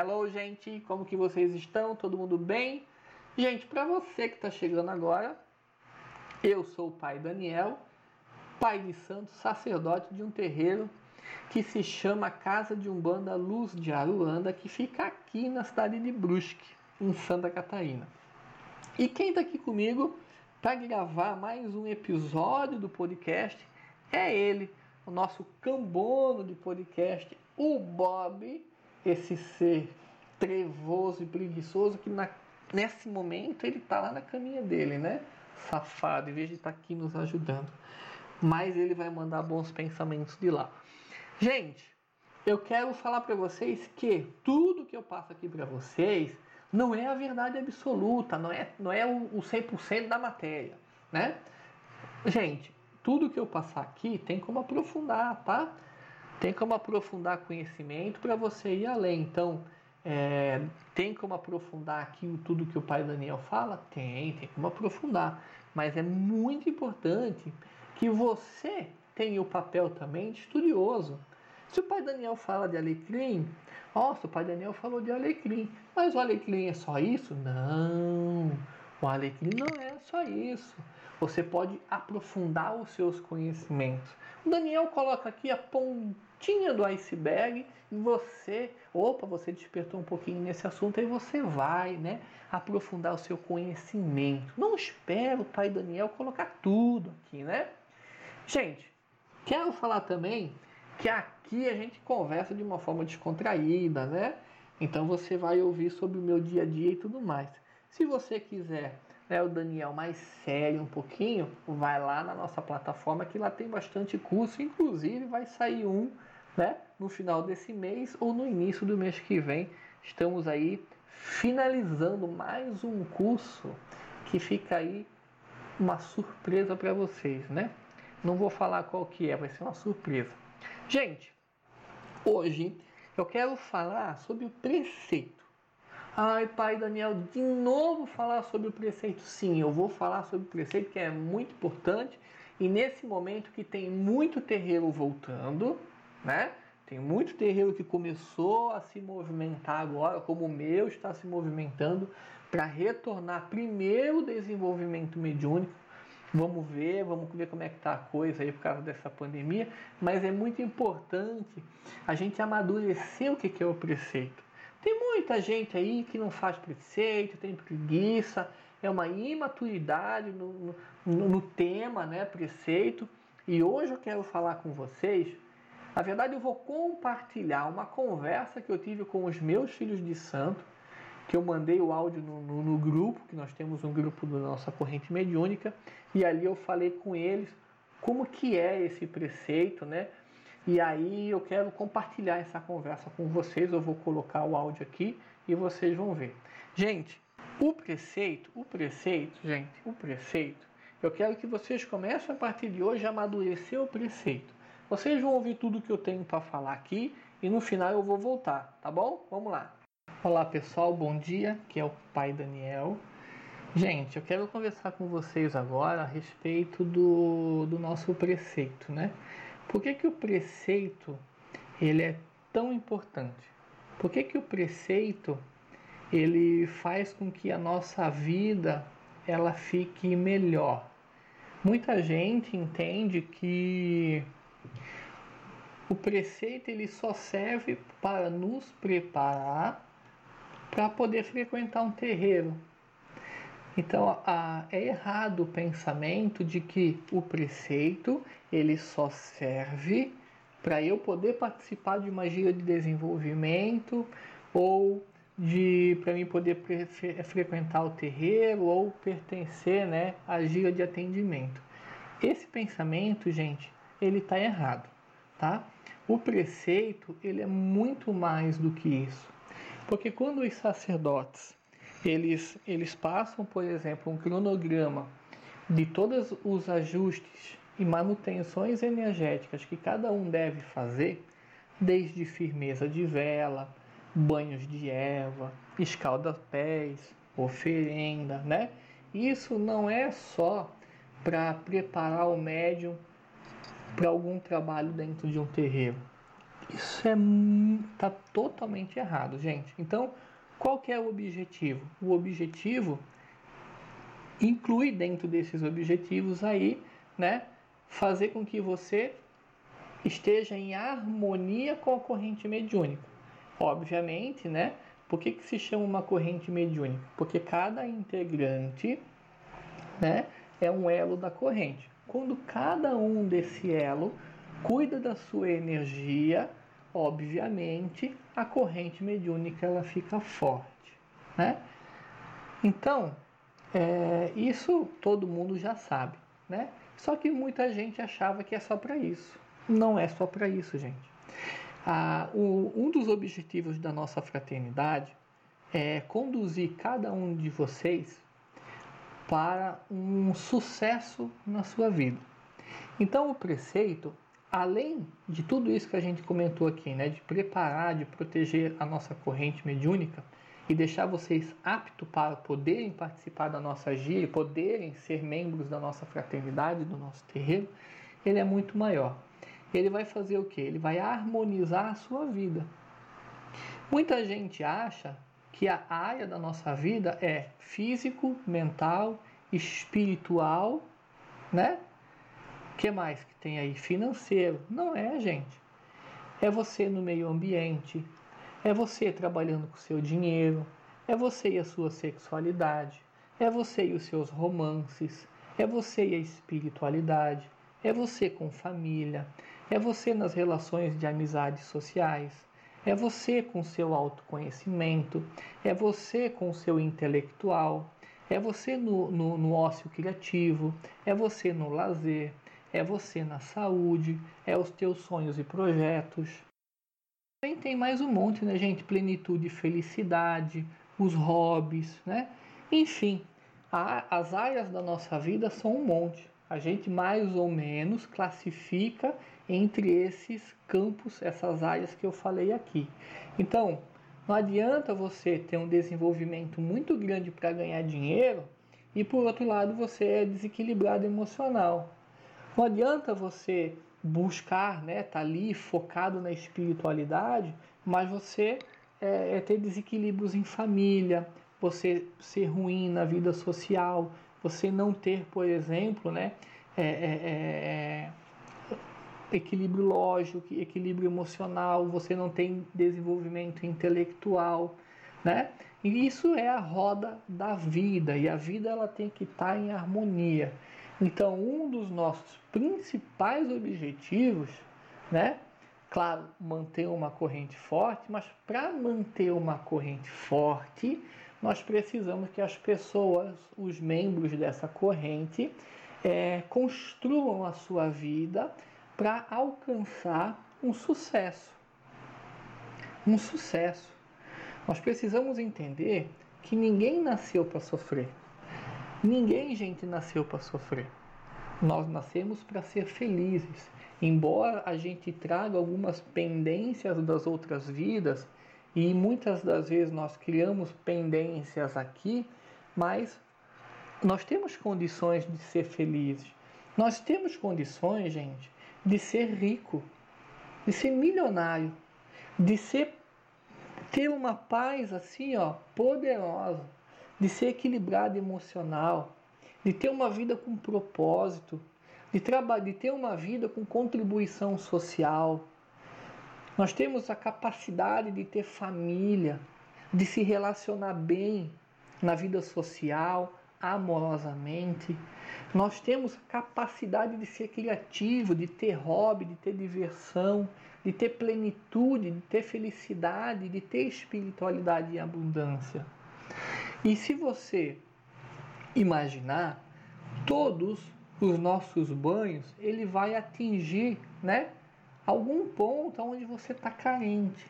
Hello, gente, como que vocês estão? Todo mundo bem? Gente, para você que está chegando agora, eu sou o pai Daniel, pai de santo, sacerdote de um terreiro que se chama Casa de Umbanda Luz de Aruanda, que fica aqui na cidade de Brusque, em Santa Catarina. E quem está aqui comigo para gravar mais um episódio do podcast é ele, o nosso cambono de podcast, o Bob esse ser trevoso e preguiçoso que na, nesse momento ele está lá na caminha dele, né? Safado, em vez de estar tá aqui nos ajudando. Mas ele vai mandar bons pensamentos de lá. Gente, eu quero falar para vocês que tudo que eu passo aqui para vocês não é a verdade absoluta, não é, não é o, o 100% da matéria, né? Gente, tudo que eu passar aqui tem como aprofundar, tá? Tem como aprofundar conhecimento para você ir além. Então, é, tem como aprofundar aqui tudo que o pai Daniel fala? Tem, tem como aprofundar. Mas é muito importante que você tenha o papel também de estudioso. Se o pai Daniel fala de alecrim, nossa, o pai Daniel falou de alecrim, mas o alecrim é só isso? Não, o alecrim não é só isso. Você pode aprofundar os seus conhecimentos. O Daniel coloca aqui a pontinha do iceberg e você, opa, você despertou um pouquinho nesse assunto, aí você vai, né, aprofundar o seu conhecimento. Não espero o pai Daniel colocar tudo aqui, né? Gente, quero falar também que aqui a gente conversa de uma forma descontraída, né? Então você vai ouvir sobre o meu dia a dia e tudo mais. Se você quiser né, o Daniel mais sério um pouquinho, vai lá na nossa plataforma que lá tem bastante curso, inclusive vai sair um né, no final desse mês ou no início do mês que vem. Estamos aí finalizando mais um curso que fica aí uma surpresa para vocês, né? Não vou falar qual que é, vai ser uma surpresa. Gente, hoje eu quero falar sobre o preceito. Ai, pai Daniel, de novo falar sobre o preceito? Sim, eu vou falar sobre o preceito que é muito importante e nesse momento que tem muito terreiro voltando, né? Tem muito terreiro que começou a se movimentar agora, como o meu está se movimentando, para retornar primeiro o desenvolvimento mediúnico. Vamos ver, vamos ver como é que está a coisa aí por causa dessa pandemia, mas é muito importante a gente amadurecer o que é o preceito. Tem muita gente aí que não faz preceito, tem preguiça, é uma imaturidade no, no, no tema, né, preceito. E hoje eu quero falar com vocês na verdade, eu vou compartilhar uma conversa que eu tive com os meus filhos de santo, que eu mandei o áudio no, no, no grupo, que nós temos um grupo da nossa corrente mediúnica, e ali eu falei com eles como que é esse preceito, né? E aí eu quero compartilhar essa conversa com vocês, eu vou colocar o áudio aqui e vocês vão ver. Gente, o preceito, o preceito, gente, o preceito, eu quero que vocês comecem a partir de hoje a amadurecer o preceito. Vocês vão ouvir tudo que eu tenho para falar aqui e no final eu vou voltar, tá bom? Vamos lá. Olá pessoal, bom dia. Que é o pai Daniel. Gente, eu quero conversar com vocês agora a respeito do, do nosso preceito, né? Por que, que o preceito ele é tão importante? Por que, que o preceito ele faz com que a nossa vida ela fique melhor? Muita gente entende que o preceito ele só serve para nos preparar para poder frequentar um terreiro. Então a, é errado o pensamento de que o preceito ele só serve para eu poder participar de uma gira de desenvolvimento ou de para mim poder pre, frequentar o terreiro ou pertencer né, à gira de atendimento. Esse pensamento, gente, ele está errado, tá? O preceito ele é muito mais do que isso, porque quando os sacerdotes eles eles passam, por exemplo, um cronograma de todos os ajustes e manutenções energéticas que cada um deve fazer, desde firmeza de vela, banhos de erva, escalda-pés, oferenda, né? Isso não é só para preparar o médium para algum trabalho dentro de um terreiro. Isso é tá totalmente errado, gente. Então, qual que é o objetivo? O objetivo inclui dentro desses objetivos aí, né, fazer com que você esteja em harmonia com a corrente mediúnica. Obviamente, né? Por que, que se chama uma corrente mediúnica? Porque cada integrante, né, é um elo da corrente. Quando cada um desse elo cuida da sua energia, obviamente a corrente mediúnica ela fica forte, né? Então, é, isso todo mundo já sabe, né? Só que muita gente achava que é só para isso. Não é só para isso, gente. Ah, o, um dos objetivos da nossa fraternidade é conduzir cada um de vocês para um sucesso na sua vida. Então, o preceito, além de tudo isso que a gente comentou aqui, né, de preparar, de proteger a nossa corrente mediúnica, e deixar vocês aptos para poderem participar da nossa gira, poderem ser membros da nossa fraternidade, do nosso terreiro, ele é muito maior. Ele vai fazer o que? Ele vai harmonizar a sua vida. Muita gente acha que a área da nossa vida é físico, mental, espiritual, né? Que mais que tem aí? Financeiro. Não é, gente. É você no meio ambiente, é você trabalhando com seu dinheiro, é você e a sua sexualidade, é você e os seus romances, é você e a espiritualidade, é você com família, é você nas relações de amizades sociais, é você com seu autoconhecimento, é você com seu intelectual, é você no, no, no ócio criativo, é você no lazer, é você na saúde, é os teus sonhos e projetos. Também tem mais um monte, né, gente? Plenitude e felicidade, os hobbies, né? Enfim, a, as áreas da nossa vida são um monte. A gente mais ou menos classifica entre esses campos, essas áreas que eu falei aqui. Então, não adianta você ter um desenvolvimento muito grande para ganhar dinheiro e por outro lado você é desequilibrado emocional. Não adianta você buscar, né, tá ali focado na espiritualidade, mas você é, é ter desequilíbrios em família, você ser ruim na vida social, você não ter, por exemplo, né, é, é, é, equilíbrio lógico, equilíbrio emocional, você não tem desenvolvimento intelectual, né? E isso é a roda da vida e a vida ela tem que estar tá em harmonia. Então, um dos nossos principais objetivos, né? Claro, manter uma corrente forte, mas para manter uma corrente forte, nós precisamos que as pessoas, os membros dessa corrente, é, construam a sua vida para alcançar um sucesso. Um sucesso. Nós precisamos entender que ninguém nasceu para sofrer. Ninguém, gente, nasceu para sofrer. Nós nascemos para ser felizes. Embora a gente traga algumas pendências das outras vidas, e muitas das vezes nós criamos pendências aqui, mas nós temos condições de ser felizes. Nós temos condições, gente, de ser rico, de ser milionário, de ser ter uma paz assim, ó, poderosa de ser equilibrado emocional, de ter uma vida com propósito, de, de ter uma vida com contribuição social. Nós temos a capacidade de ter família, de se relacionar bem na vida social, amorosamente. Nós temos a capacidade de ser criativo, de ter hobby, de ter diversão, de ter plenitude, de ter felicidade, de ter espiritualidade e abundância. E se você imaginar, todos os nossos banhos, ele vai atingir, né, algum ponto onde você está carente.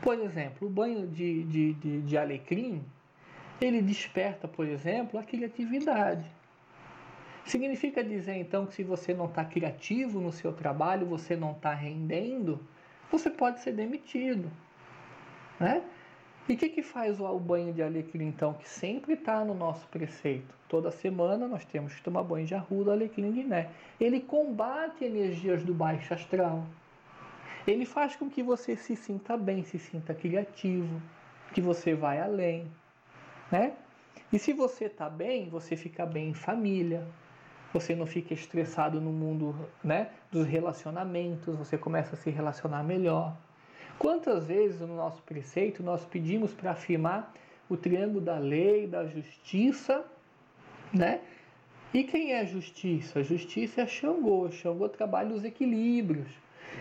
Por exemplo, o banho de, de, de, de alecrim, ele desperta, por exemplo, a criatividade. Significa dizer então que se você não está criativo no seu trabalho, você não está rendendo, você pode ser demitido. Né? E o que, que faz o banho de alecrim, então, que sempre está no nosso preceito? Toda semana nós temos que tomar banho de arruda, alecrim guiné. Ele combate energias do baixo astral. Ele faz com que você se sinta bem, se sinta criativo, que você vai além, né? E se você está bem, você fica bem em família, você não fica estressado no mundo né, dos relacionamentos, você começa a se relacionar melhor. Quantas vezes no nosso preceito nós pedimos para afirmar o triângulo da lei, da justiça, né? E quem é a justiça? A justiça é Xangô. Xangô trabalha os equilíbrios.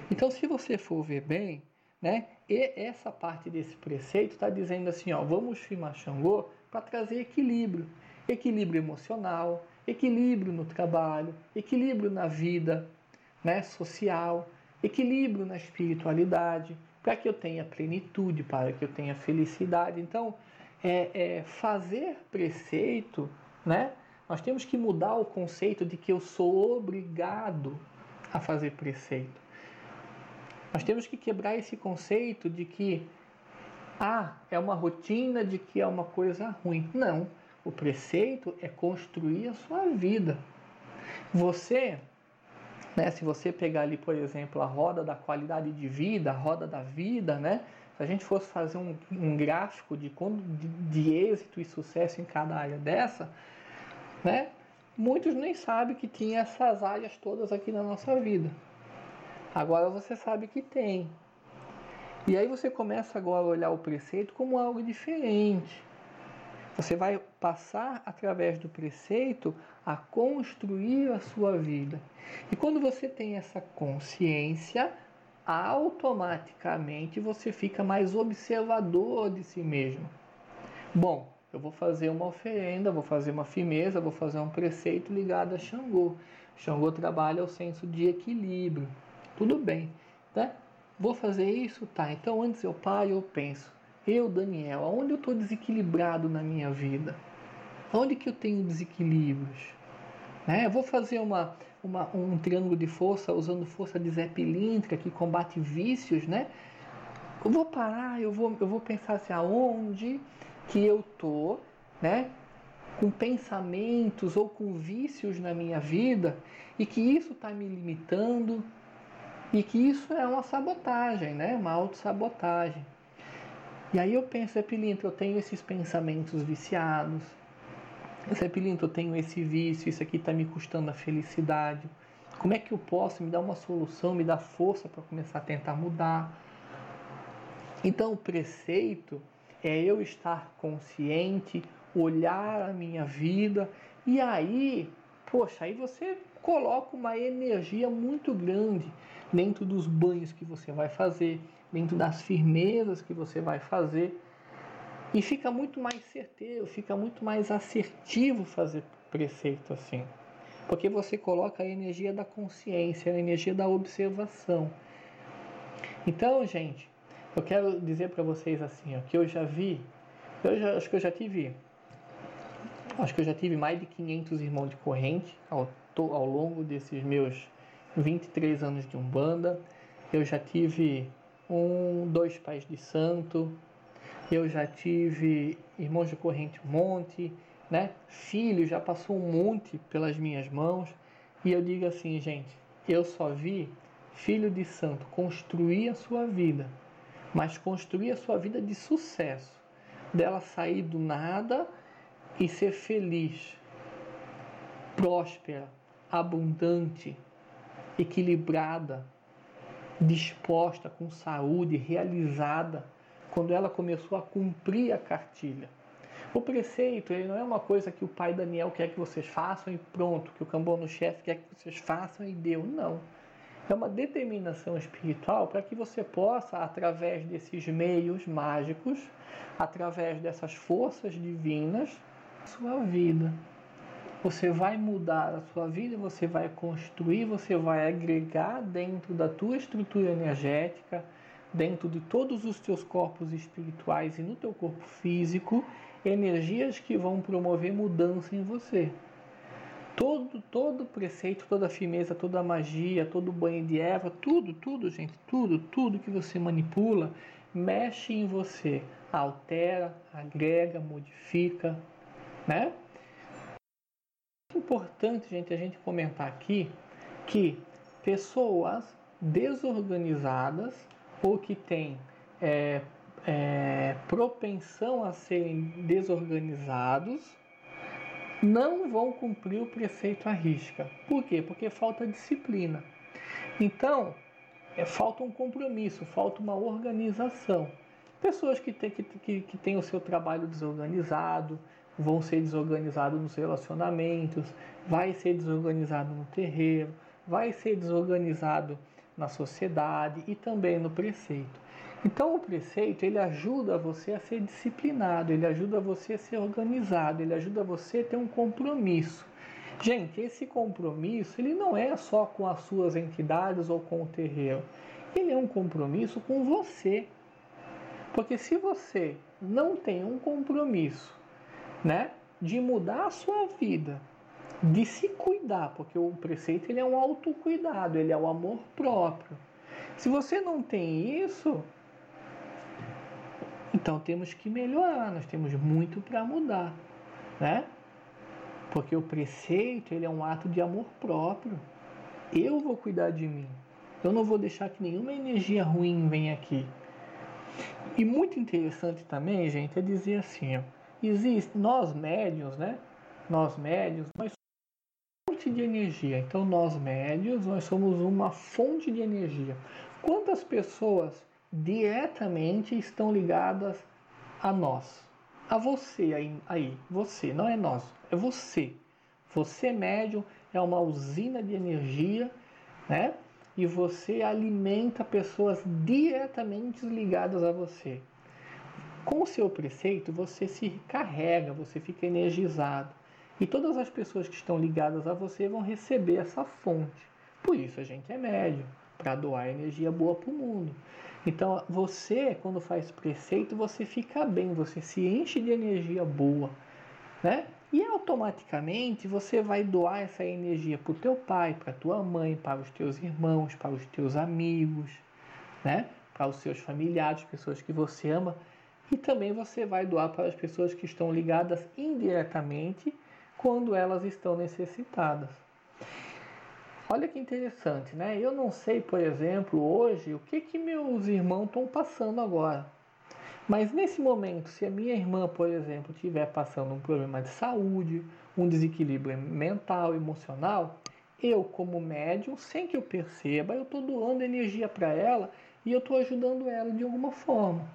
Então, se você for ver bem, né, e essa parte desse preceito está dizendo assim, ó, vamos firmar Xangô para trazer equilíbrio. Equilíbrio emocional, equilíbrio no trabalho, equilíbrio na vida né, social, equilíbrio na espiritualidade, para que eu tenha plenitude, para que eu tenha felicidade. Então, é, é fazer preceito, né? Nós temos que mudar o conceito de que eu sou obrigado a fazer preceito. Nós temos que quebrar esse conceito de que ah, é uma rotina, de que é uma coisa ruim. Não. O preceito é construir a sua vida. Você, né, se você pegar ali, por exemplo, a roda da qualidade de vida, a roda da vida, né? Se a gente fosse fazer um, um gráfico de, de, de êxito e sucesso em cada área dessa, né? Muitos nem sabem que tinha essas áreas todas aqui na nossa vida. Agora você sabe que tem. E aí você começa agora a olhar o preceito como algo diferente. Você vai passar através do preceito a construir a sua vida. E quando você tem essa consciência, automaticamente você fica mais observador de si mesmo. Bom, eu vou fazer uma oferenda, vou fazer uma firmeza, vou fazer um preceito ligado a Xangô. Xangô trabalha o senso de equilíbrio. Tudo bem, né? Vou fazer isso? Tá. Então antes eu paro eu penso. Eu, Daniel, aonde eu estou desequilibrado na minha vida? Onde que eu tenho desequilíbrios? Né? Eu vou fazer uma, uma, um triângulo de força usando força de Zé Pilintra que combate vícios, né? Eu vou parar, eu vou, eu vou pensar assim, aonde que eu tô, né, com pensamentos ou com vícios na minha vida e que isso está me limitando e que isso é uma sabotagem, né, uma autossabotagem. E aí eu penso, Epilinto, eu tenho esses pensamentos viciados. Epilinto, eu tenho esse vício, isso aqui está me custando a felicidade. Como é que eu posso me dar uma solução, me dar força para começar a tentar mudar? Então, o preceito é eu estar consciente, olhar a minha vida e aí, poxa, aí você coloca uma energia muito grande dentro dos banhos que você vai fazer, dentro das firmezas que você vai fazer. E fica muito mais certeiro, fica muito mais assertivo fazer preceito assim. Porque você coloca a energia da consciência, a energia da observação. Então, gente, eu quero dizer para vocês assim, ó, que eu já vi, eu já, acho que eu já tive, acho que eu já tive mais de 500 irmãos de corrente ao, ao longo desses meus 23 anos de Umbanda. Eu já tive um, dois pais de santo, eu já tive irmãos de corrente um monte, né? Filho já passou um monte pelas minhas mãos. E eu digo assim, gente, eu só vi filho de santo construir a sua vida mas construir a sua vida de sucesso, dela sair do nada e ser feliz, próspera, abundante, equilibrada, disposta, com saúde, realizada, quando ela começou a cumprir a cartilha. O preceito ele não é uma coisa que o pai Daniel quer que vocês façam e pronto, que o cambono chefe quer que vocês façam e deu. Não é uma determinação espiritual para que você possa, através desses meios mágicos, através dessas forças divinas, sua vida. Você vai mudar a sua vida, você vai construir, você vai agregar dentro da tua estrutura energética, dentro de todos os teus corpos espirituais e no teu corpo físico, energias que vão promover mudança em você todo, todo preceito, toda firmeza, toda magia, todo banho de erva, tudo, tudo, gente, tudo, tudo que você manipula, mexe em você, altera, agrega, modifica, né? Importante, gente, a gente comentar aqui que pessoas desorganizadas ou que têm é, é, propensão a serem desorganizados não vão cumprir o preceito à risca. Por quê? Porque falta disciplina. Então, é, falta um compromisso, falta uma organização. Pessoas que têm, que, que, que têm o seu trabalho desorganizado, vão ser desorganizados nos relacionamentos, vai ser desorganizado no terreiro, vai ser desorganizado na sociedade e também no preceito. Então o preceito ele ajuda você a ser disciplinado, ele ajuda você a ser organizado, ele ajuda você a ter um compromisso. Gente, esse compromisso ele não é só com as suas entidades ou com o terreiro. Ele é um compromisso com você. Porque se você não tem um compromisso, né, de mudar a sua vida, de se cuidar, porque o preceito ele é um autocuidado, ele é o amor próprio. Se você não tem isso, então temos que melhorar, nós temos muito para mudar, né? Porque o preceito ele é um ato de amor próprio. Eu vou cuidar de mim. Eu não vou deixar que nenhuma energia ruim venha aqui. E muito interessante também, gente, é dizer assim, ó, existe nós médios, né? Nós médios, nós fonte de energia. Então nós médios, nós somos uma fonte de energia. Quantas pessoas diretamente estão ligadas a nós? A você aí, aí, você, não é nós, é você. Você médium é uma usina de energia, né? E você alimenta pessoas diretamente ligadas a você. Com o seu preceito, você se carrega, você fica energizado. E todas as pessoas que estão ligadas a você vão receber essa fonte. Por isso a gente é médio, para doar energia boa para o mundo. Então, você, quando faz preceito, você fica bem, você se enche de energia boa, né? E automaticamente você vai doar essa energia para o teu pai, para tua mãe, para os teus irmãos, para os teus amigos, né? Para os seus familiares, pessoas que você ama, e também você vai doar para as pessoas que estão ligadas indiretamente quando elas estão necessitadas. Olha que interessante, né? Eu não sei, por exemplo, hoje o que que meus irmãos estão passando agora. Mas nesse momento, se a minha irmã, por exemplo, estiver passando um problema de saúde, um desequilíbrio mental, emocional, eu, como médium, sem que eu perceba, eu estou doando energia para ela e eu estou ajudando ela de alguma forma.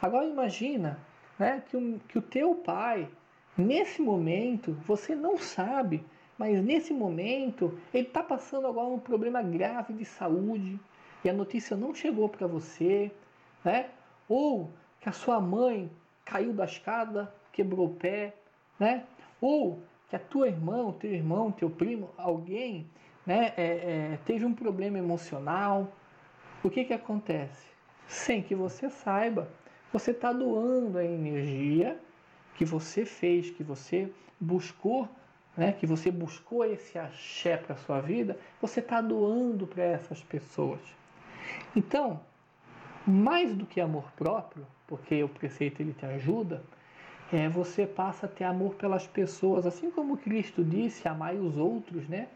Agora imagina né, que, um, que o teu pai, nesse momento, você não sabe mas nesse momento ele está passando agora um problema grave de saúde e a notícia não chegou para você, né? Ou que a sua mãe caiu da escada, quebrou o pé, né? Ou que a tua irmã, o teu irmão, teu primo, alguém, né, é, é, teve um problema emocional. O que que acontece? Sem que você saiba, você está doando a energia que você fez, que você buscou né, que você buscou esse axé para a sua vida, você está doando para essas pessoas. Então, mais do que amor próprio, porque o preceito ele te ajuda, é, você passa a ter amor pelas pessoas, assim como Cristo disse, amai os outros, né?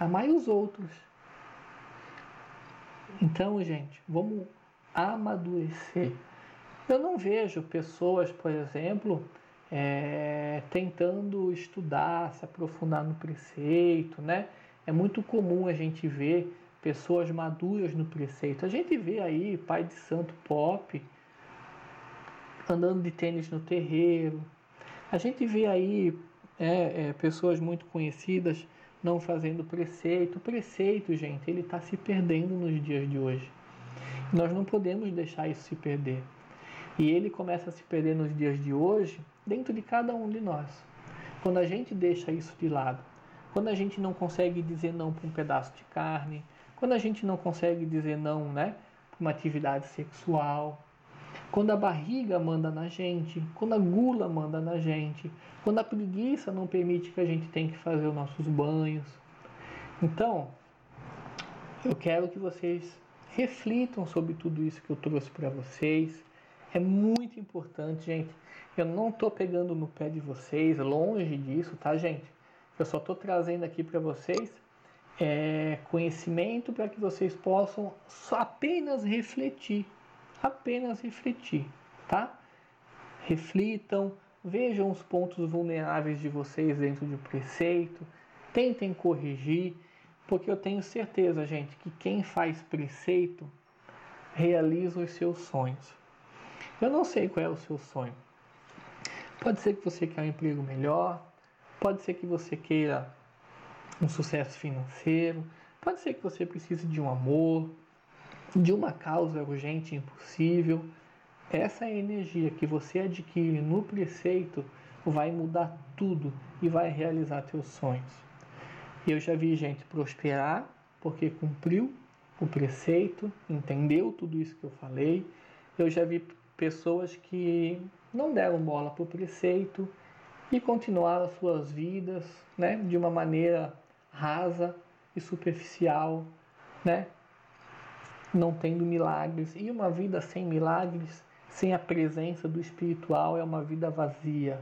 Amai os outros. Então, gente, vamos amadurecer. Eu não vejo pessoas, por exemplo, é, tentando estudar, se aprofundar no preceito, né? É muito comum a gente ver pessoas maduras no preceito. A gente vê aí pai de santo pop andando de tênis no terreiro. A gente vê aí é, é, pessoas muito conhecidas não fazendo preceito. O preceito, gente, ele está se perdendo nos dias de hoje. Nós não podemos deixar isso se perder. E ele começa a se perder nos dias de hoje dentro de cada um de nós. Quando a gente deixa isso de lado, quando a gente não consegue dizer não para um pedaço de carne, quando a gente não consegue dizer não, né, para uma atividade sexual, quando a barriga manda na gente, quando a gula manda na gente, quando a preguiça não permite que a gente tenha que fazer os nossos banhos. Então, eu quero que vocês reflitam sobre tudo isso que eu trouxe para vocês. É muito importante, gente. Eu não estou pegando no pé de vocês, longe disso, tá, gente? Eu só estou trazendo aqui para vocês é, conhecimento para que vocês possam apenas refletir, apenas refletir, tá? Reflitam, vejam os pontos vulneráveis de vocês dentro do preceito, tentem corrigir, porque eu tenho certeza, gente, que quem faz preceito realiza os seus sonhos. Eu não sei qual é o seu sonho. Pode ser que você queira um emprego melhor, pode ser que você queira um sucesso financeiro, pode ser que você precise de um amor, de uma causa urgente e impossível. Essa energia que você adquire no preceito vai mudar tudo e vai realizar teus sonhos. Eu já vi gente prosperar porque cumpriu o preceito, entendeu tudo isso que eu falei. Eu já vi pessoas que não deram bola para o preceito e continuaram suas vidas né, de uma maneira rasa e superficial, né? não tendo milagres. E uma vida sem milagres, sem a presença do espiritual, é uma vida vazia.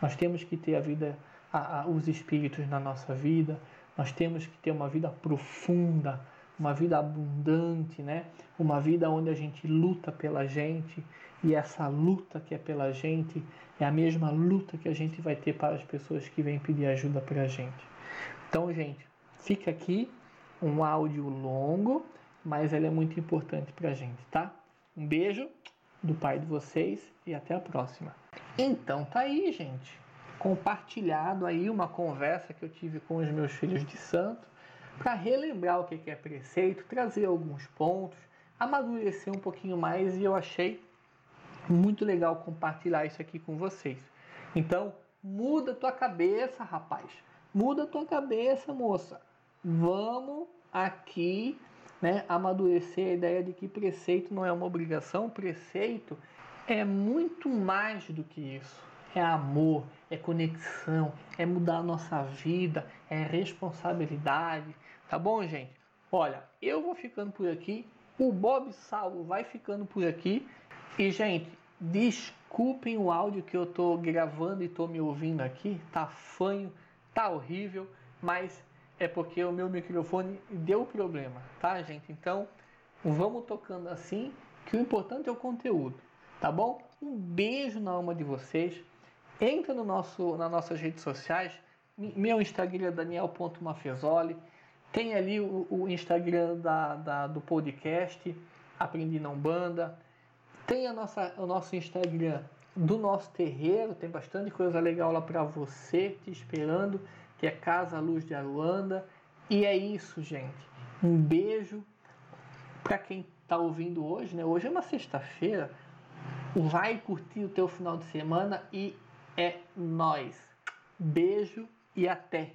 Nós temos que ter a vida, a, a, os espíritos na nossa vida, nós temos que ter uma vida profunda, uma vida abundante, né? Uma vida onde a gente luta pela gente e essa luta que é pela gente é a mesma luta que a gente vai ter para as pessoas que vêm pedir ajuda para a gente. Então, gente, fica aqui um áudio longo, mas ele é muito importante para a gente, tá? Um beijo do pai de vocês e até a próxima. Então, tá aí, gente. Compartilhado aí uma conversa que eu tive com os meus filhos de santo para relembrar o que é preceito, trazer alguns pontos, amadurecer um pouquinho mais e eu achei muito legal compartilhar isso aqui com vocês. Então, muda tua cabeça, rapaz. Muda tua cabeça, moça. Vamos aqui né, amadurecer a ideia de que preceito não é uma obrigação, preceito é muito mais do que isso. É amor, é conexão, é mudar a nossa vida, é responsabilidade. Tá bom, gente? Olha, eu vou ficando por aqui. O Bob Saulo vai ficando por aqui. E, gente, desculpem o áudio que eu tô gravando e tô me ouvindo aqui. Tá fanho, tá horrível, mas é porque o meu microfone deu problema, tá, gente? Então, vamos tocando assim, que o importante é o conteúdo, tá bom? Um beijo na alma de vocês. Entra no nosso, nas nossas redes sociais. Meu Instagram é daniel.mafezoli. Tem ali o, o Instagram da, da, do podcast Aprendi Não Banda. Tem a nossa, o nosso Instagram do nosso terreiro, tem bastante coisa legal lá para você te esperando, que é Casa Luz de Aruanda. E é isso, gente. Um beijo para quem está ouvindo hoje, né? Hoje é uma sexta-feira. Vai curtir o teu final de semana e é nós. Beijo e até.